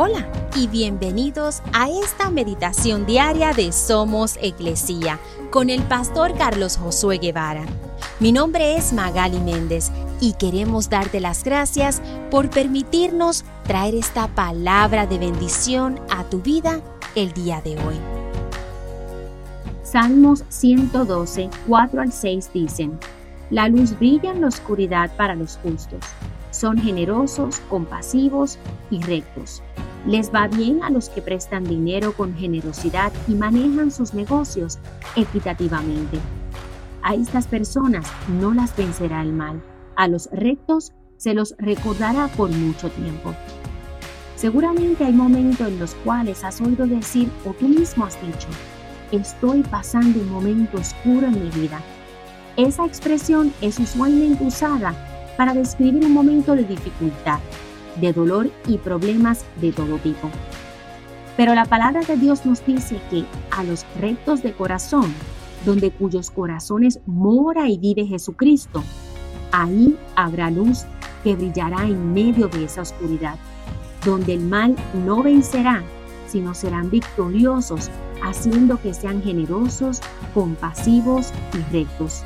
Hola y bienvenidos a esta meditación diaria de Somos Iglesia con el pastor Carlos Josué Guevara. Mi nombre es Magali Méndez y queremos darte las gracias por permitirnos traer esta palabra de bendición a tu vida el día de hoy. Salmos 112, 4 al 6 dicen, La luz brilla en la oscuridad para los justos. Son generosos, compasivos y rectos les va bien a los que prestan dinero con generosidad y manejan sus negocios equitativamente. A estas personas no las vencerá el mal. A los rectos se los recordará por mucho tiempo. Seguramente hay momentos en los cuales has oído decir o tú mismo has dicho, estoy pasando un momento oscuro en mi vida. Esa expresión es usualmente usada para describir un momento de dificultad, de dolor y problemas de todo tipo. Pero la palabra de Dios nos dice que a los rectos de corazón, donde cuyos corazones mora y vive Jesucristo, ahí habrá luz que brillará en medio de esa oscuridad, donde el mal no vencerá, sino serán victoriosos, haciendo que sean generosos, compasivos y rectos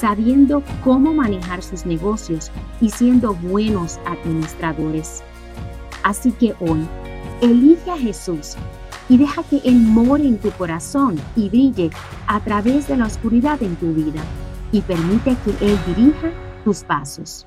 sabiendo cómo manejar sus negocios y siendo buenos administradores. Así que hoy, elige a Jesús y deja que Él more en tu corazón y brille a través de la oscuridad en tu vida y permite que Él dirija tus pasos.